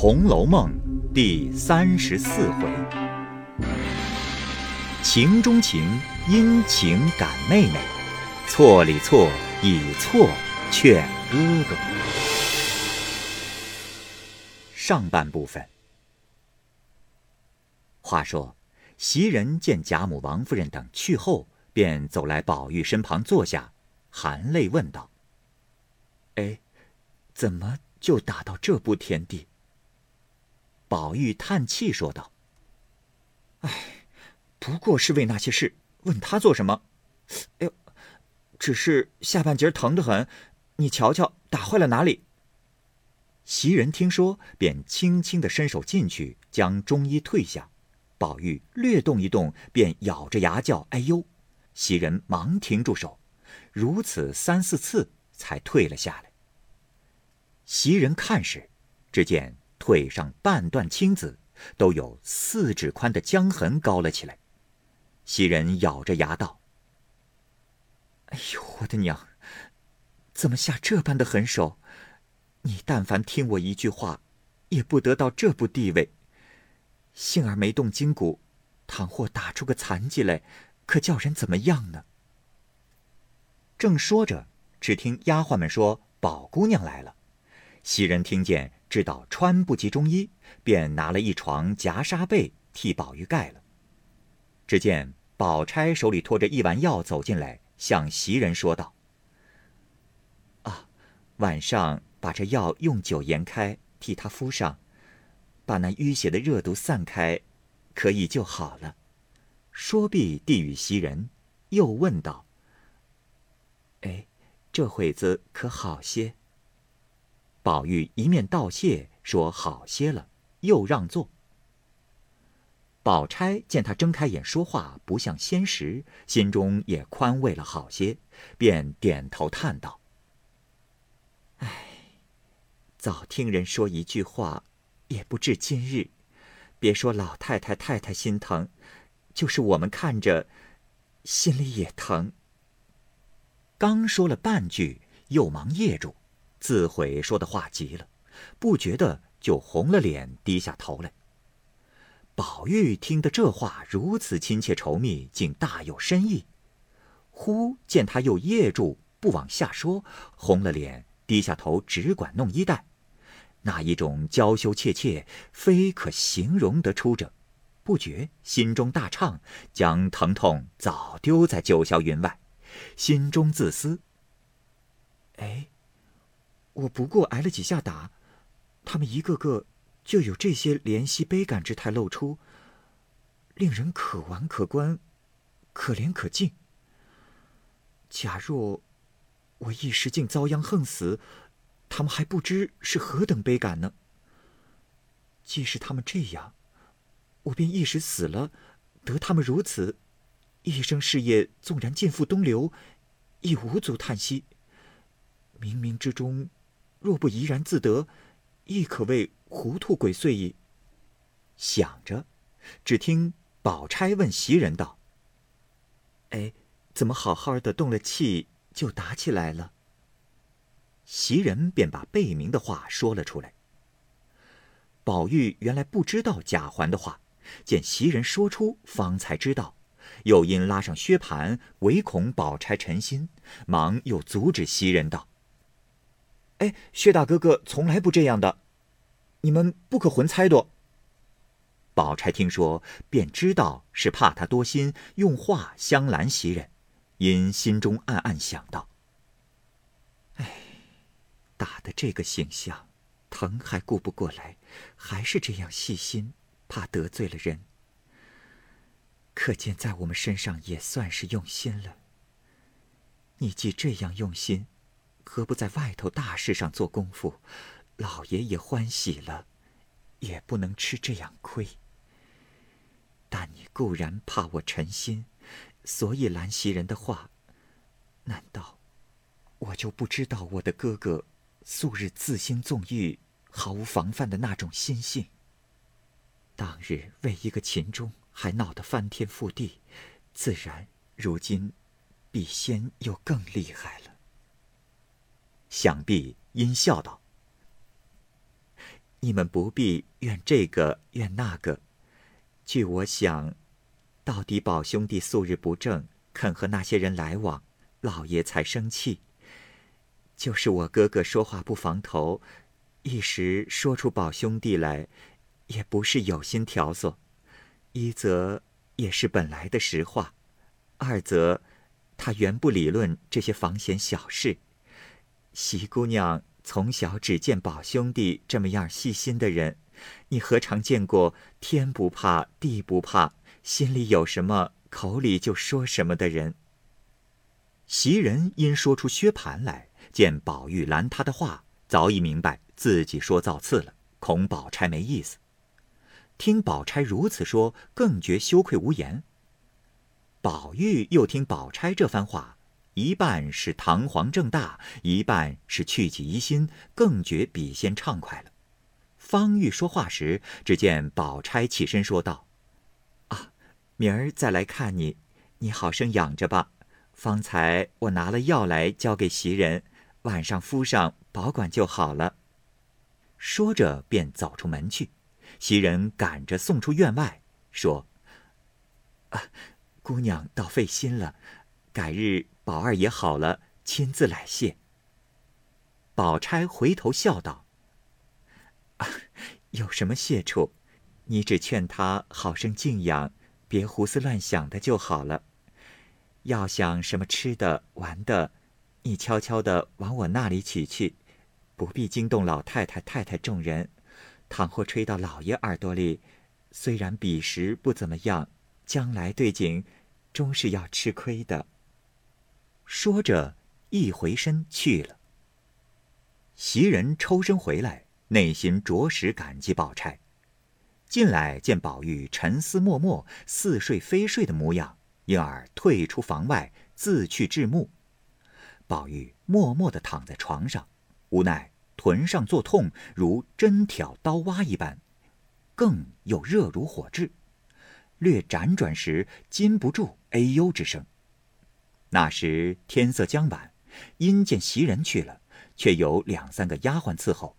红楼梦》第三十四回：情中情，因情感妹妹；错里错，以错劝哥哥。上半部分。话说，袭人见贾母、王夫人等去后，便走来宝玉身旁坐下，含泪问道：“哎，怎么就打到这步田地？”宝玉叹气说道：“哎，不过是为那些事，问他做什么？哎呦，只是下半截疼得很，你瞧瞧，打坏了哪里？”袭人听说，便轻轻的伸手进去，将中衣退下。宝玉略动一动，便咬着牙叫：“哎呦！”袭人忙停住手，如此三四次，才退了下来。袭人看时，只见。腿上半段青紫，都有四指宽的江痕高了起来。袭人咬着牙道：“哎呦，我的娘，怎么下这般的狠手？你但凡听我一句话，也不得到这步地位。幸而没动筋骨，倘或打出个残疾来，可叫人怎么样呢？”正说着，只听丫鬟们说：“宝姑娘来了。”袭人听见。知道穿不及中衣，便拿了一床夹纱被替宝玉盖了。只见宝钗手里托着一碗药走进来，向袭人说道：“啊，晚上把这药用酒研开，替他敷上，把那淤血的热毒散开，可以就好了。”说毕，递与袭人，又问道：“哎，这会子可好些？”宝玉一面道谢，说好些了，又让座。宝钗见他睁开眼说话不像先时，心中也宽慰了好些，便点头叹道：“唉，早听人说一句话，也不至今日。别说老太太太太心疼，就是我们看着，心里也疼。”刚说了半句，又忙噎住。自悔说的话急了，不觉得就红了脸，低下头来。宝玉听得这话如此亲切稠密，竟大有深意。忽见他又噎住，不往下说，红了脸，低下头，只管弄衣带，那一种娇羞怯怯，非可形容得出者。不觉心中大畅，将疼痛早丢在九霄云外，心中自私。哎。我不过挨了几下打，他们一个个就有这些怜惜悲感之态露出，令人可玩可观，可怜可敬。假若我一时竟遭殃横死，他们还不知是何等悲感呢。既是他们这样，我便一时死了，得他们如此，一生事业纵然尽付东流，亦无足叹息。冥冥之中。若不怡然自得，亦可谓糊涂鬼祟矣。想着，只听宝钗问袭人道：“哎，怎么好好的动了气，就打起来了？”袭人便把贝明的话说了出来。宝玉原来不知道贾环的话，见袭人说出，方才知道，又因拉上薛蟠，唯恐宝钗沉心，忙又阻止袭人道。哎，薛大哥哥从来不这样的，你们不可混猜度。宝钗听说，便知道是怕他多心，用话相拦袭人，因心中暗暗想到：哎，打的这个形象，疼还顾不过来，还是这样细心，怕得罪了人。可见在我们身上也算是用心了。你既这样用心。何不在外头大事上做功夫？老爷也欢喜了，也不能吃这样亏。但你固然怕我沉心，所以兰袭人的话。难道我就不知道我的哥哥素日自心纵欲、毫无防范的那种心性？当日为一个秦钟还闹得翻天覆地，自然如今比先又更厉害了。想必因笑道：“你们不必怨这个怨那个。据我想，到底宝兄弟素日不正，肯和那些人来往，老爷才生气。就是我哥哥说话不防头，一时说出宝兄弟来，也不是有心挑唆。一则也是本来的实话，二则他原不理论这些房闲小事。席姑娘从小只见宝兄弟这么样细心的人，你何尝见过天不怕地不怕，心里有什么口里就说什么的人？袭人因说出薛蟠来，见宝玉拦他的话，早已明白自己说造次了，恐宝钗没意思。听宝钗如此说，更觉羞愧无言。宝玉又听宝钗这番话。一半是堂皇正大，一半是去己疑心，更觉笔仙畅快了。方玉说话时，只见宝钗起身说道：“啊，明儿再来看你，你好生养着吧。方才我拿了药来交给袭人，晚上敷上，保管就好了。”说着便走出门去。袭人赶着送出院外，说：“啊，姑娘倒费心了，改日。”宝二爷好了，亲自来谢。宝钗回头笑道：“，有什么谢处？你只劝他好生静养，别胡思乱想的就好了。要想什么吃的、玩的，你悄悄的往我那里取去，不必惊动老太太、太太众人。倘或吹到老爷耳朵里，虽然彼时不怎么样，将来对景，终是要吃亏的。”说着，一回身去了。袭人抽身回来，内心着实感激宝钗。进来见宝玉沉思默默、似睡非睡的模样，因而退出房外，自去治目。宝玉默默地躺在床上，无奈臀上作痛，如针挑刀挖一般，更又热如火炙。略辗转时，禁不住哎呦之声。那时天色将晚，因见袭人去了，却有两三个丫鬟伺候。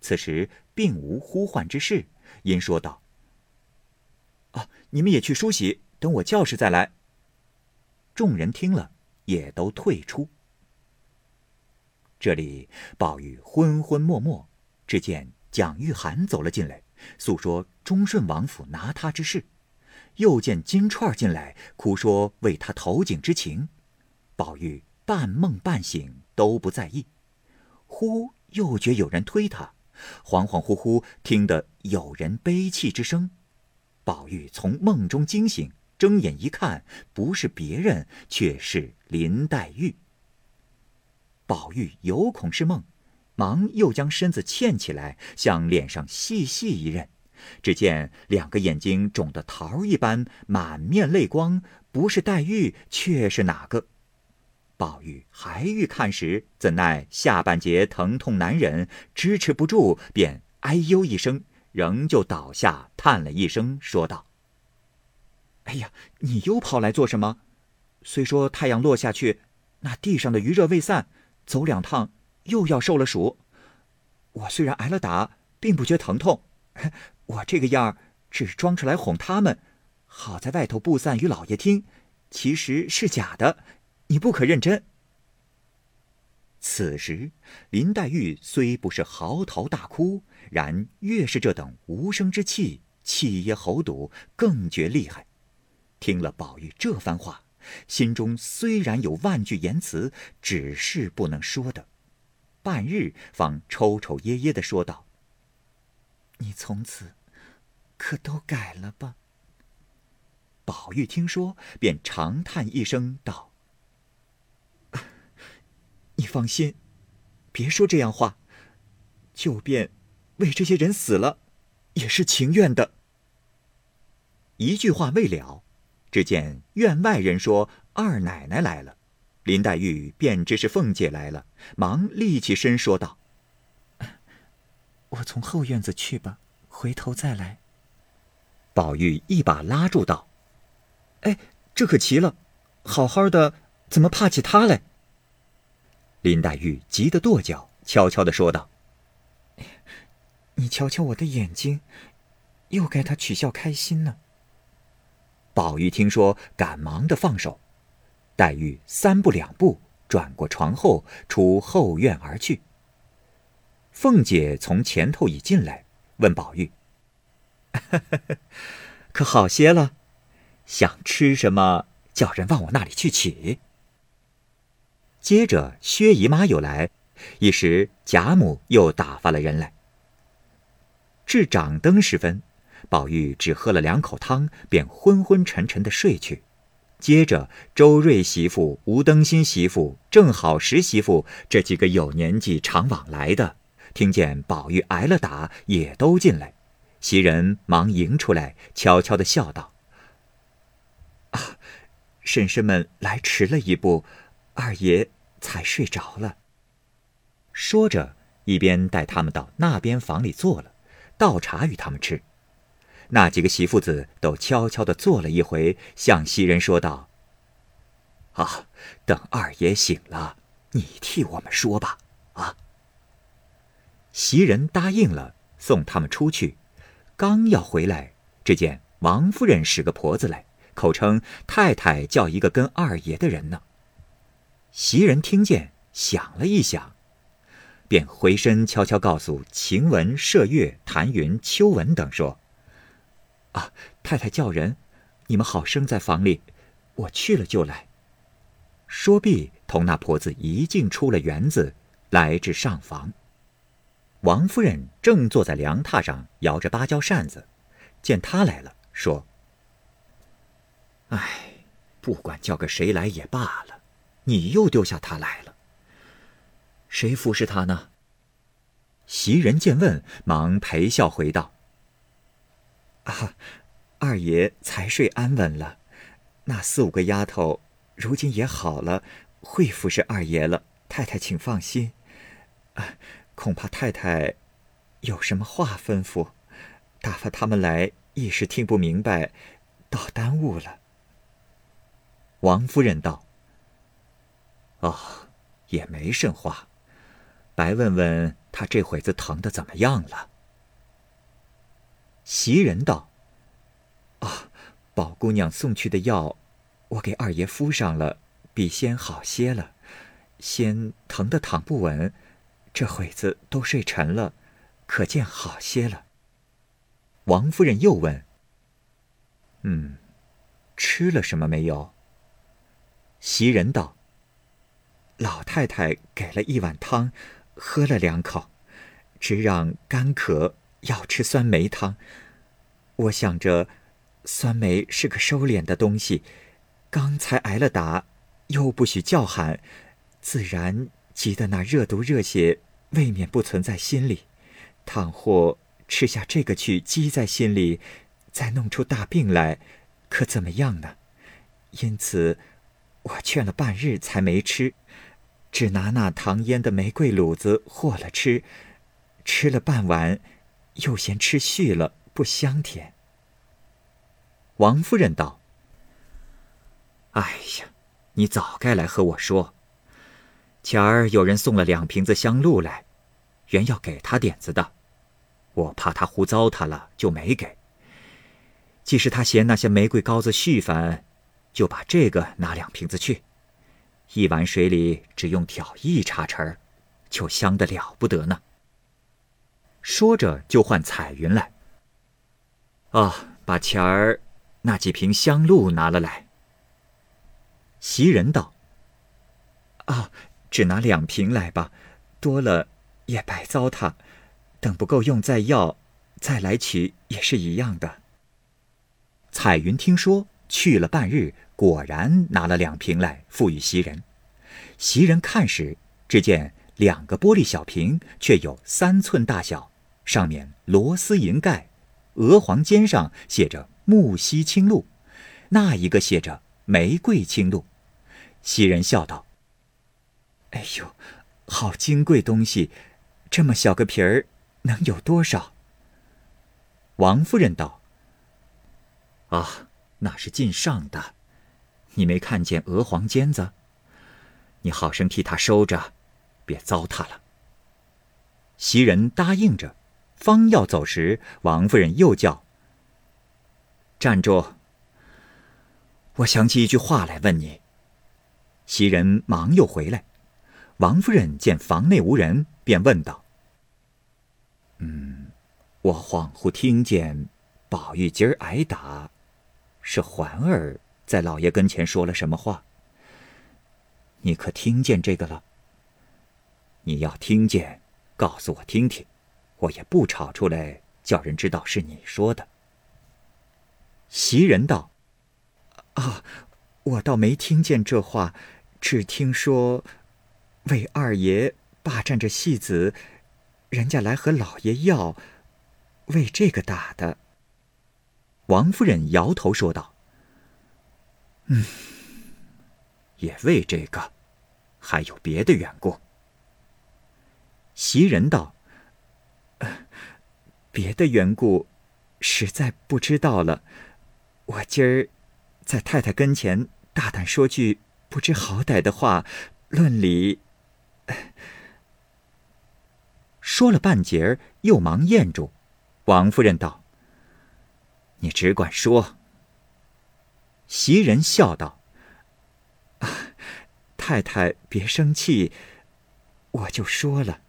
此时并无呼唤之事，因说道：“啊，你们也去梳洗，等我叫时再来。”众人听了，也都退出。这里宝玉昏昏默默，只见蒋玉菡走了进来，诉说忠顺王府拿他之事；又见金钏进来，哭说为他投井之情。宝玉半梦半醒，都不在意。忽又觉有人推他，恍恍惚惚听得有人悲泣之声。宝玉从梦中惊醒，睁眼一看，不是别人，却是林黛玉。宝玉有恐是梦，忙又将身子欠起来，向脸上细细一认，只见两个眼睛肿得桃一般，满面泪光，不是黛玉，却是哪个？宝玉还欲看时，怎奈下半截疼痛难忍，支持不住，便哎呦一声，仍旧倒下，叹了一声，说道：“哎呀，你又跑来做什么？虽说太阳落下去，那地上的余热未散，走两趟又要受了暑。我虽然挨了打，并不觉疼痛，我这个样儿只装出来哄他们，好在外头布散与老爷听，其实是假的。”你不可认真。此时，林黛玉虽不是嚎啕大哭，然越是这等无声之气，气噎喉堵，更觉厉害。听了宝玉这番话，心中虽然有万句言辞，只是不能说的。半日，方抽抽噎噎的说道：“你从此可都改了吧？”宝玉听说，便长叹一声道。你放心，别说这样话。就便为这些人死了，也是情愿的。一句话未了，只见院外人说二奶奶来了，林黛玉便知是凤姐来了，忙立起身说道：“我从后院子去吧，回头再来。”宝玉一把拉住道：“哎，这可奇了，好好的，怎么怕起他来？”林黛玉急得跺脚，悄悄的说道：“你瞧瞧我的眼睛，又该他取笑开心呢。宝玉听说，赶忙的放手。黛玉三步两步转过床后，出后院而去。凤姐从前头已进来，问宝玉：“可好些了？想吃什么，叫人往我那里去取。”接着薛姨妈又来，一时贾母又打发了人来。至掌灯时分，宝玉只喝了两口汤，便昏昏沉沉的睡去。接着周瑞媳妇、吴登新媳妇、正好十媳妇这几个有年纪、常往来的，听见宝玉挨了打，也都进来。袭人忙迎出来，悄悄的笑道：“啊，婶婶们来迟了一步，二爷才睡着了。”说着，一边带他们到那边房里坐了。倒茶与他们吃，那几个媳妇子都悄悄的坐了一回，向袭人说道：“啊，等二爷醒了，你替我们说吧。”啊。袭人答应了，送他们出去，刚要回来，只见王夫人使个婆子来，口称太太叫一个跟二爷的人呢。袭人听见，想了一想。便回身悄悄告诉晴雯、麝月、谭云、秋纹等说：“啊，太太叫人，你们好生在房里，我去了就来。”说毕，同那婆子一径出了园子，来至上房。王夫人正坐在凉榻上摇着芭蕉扇子，见他来了，说：“哎，不管叫个谁来也罢了，你又丢下他来了。”谁服侍他呢？袭人见问，忙陪笑回道：“啊，二爷才睡安稳了，那四五个丫头如今也好了，会服侍二爷了。太太请放心。啊，恐怕太太有什么话吩咐，打发他们来一时听不明白，倒耽误了。”王夫人道：“哦，也没甚话。”白问问他这会子疼的怎么样了？袭人道：“啊，宝姑娘送去的药，我给二爷敷上了，比先好些了。先疼得躺不稳，这会子都睡沉了，可见好些了。”王夫人又问：“嗯，吃了什么没有？”袭人道：“老太太给了一碗汤。”喝了两口，只嚷干渴，要吃酸梅汤。我想着，酸梅是个收敛的东西，刚才挨了打，又不许叫喊，自然急得那热毒热血未免不存在心里。倘或吃下这个去积在心里，再弄出大病来，可怎么样呢？因此，我劝了半日才没吃。只拿那糖腌的玫瑰卤子和了吃，吃了半碗，又嫌吃续了不香甜。王夫人道：“哎呀，你早该来和我说。前儿有人送了两瓶子香露来，原要给他点子的，我怕他胡糟蹋了，就没给。即使他嫌那些玫瑰膏子絮烦，就把这个拿两瓶子去。”一碗水里只用挑一茶匙儿，就香得了不得呢。说着就唤彩云来。啊，把前儿那几瓶香露拿了来。袭人道：“啊，只拿两瓶来吧，多了也白糟蹋。等不够用再要，再来取也是一样的。”彩云听说，去了半日。果然拿了两瓶来，付与袭人。袭人看时，只见两个玻璃小瓶，却有三寸大小，上面螺丝银盖，鹅黄尖上写着“木樨清露”，那一个写着“玫瑰清露”。袭人笑道：“哎呦，好金贵东西，这么小个瓶儿，能有多少？”王夫人道：“啊，那是进上的。”你没看见鹅黄尖子？你好生替他收着，别糟蹋了。袭人答应着，方要走时，王夫人又叫：“站住！我想起一句话来问你。”袭人忙又回来，王夫人见房内无人，便问道：“嗯，我恍惚听见宝玉今儿挨打，是环儿在老爷跟前说了什么话？你可听见这个了？你要听见，告诉我听听。”我也不吵出来，叫人知道是你说的。袭人道：“啊，我倒没听见这话，只听说为二爷霸占着戏子，人家来和老爷要，为这个打的。”王夫人摇头说道：“嗯，也为这个，还有别的缘故。”袭人道。别的缘故，实在不知道了。我今儿在太太跟前大胆说句不知好歹的话，论理。说了半截儿，又忙咽住。王夫人道：“你只管说。”袭人笑道：“太太别生气，我就说了。”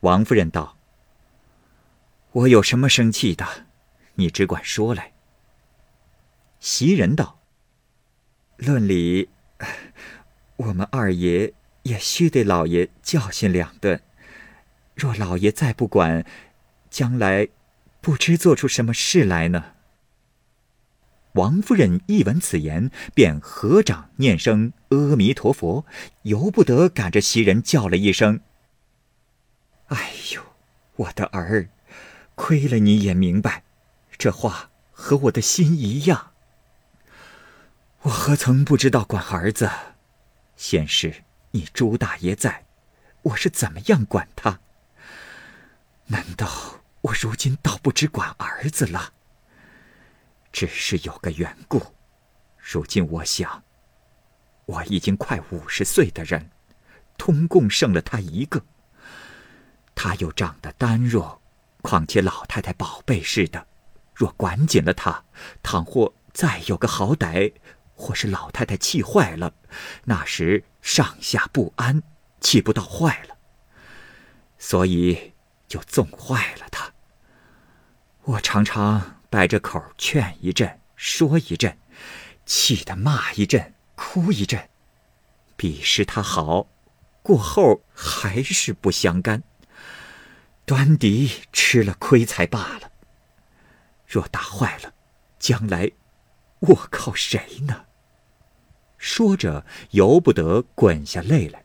王夫人道。我有什么生气的？你只管说来。袭人道：“论理，我们二爷也须得老爷教训两顿。若老爷再不管，将来不知做出什么事来呢。”王夫人一闻此言，便合掌念声阿弥陀佛，由不得赶着袭人叫了一声：“哎呦，我的儿！”亏了你也明白，这话和我的心一样。我何曾不知道管儿子？先是你朱大爷在，我是怎么样管他？难道我如今倒不只管儿子了？只是有个缘故。如今我想，我已经快五十岁的人，通共剩了他一个，他又长得单弱。况且老太太宝贝似的，若管紧了她，倘或再有个好歹，或是老太太气坏了，那时上下不安，气不到坏了。所以就纵坏了他。我常常摆着口劝一阵，说一阵，气得骂一阵，哭一阵，彼时他好，过后还是不相干。端敌吃了亏才罢了。若打坏了，将来我靠谁呢？说着，由不得滚下泪来。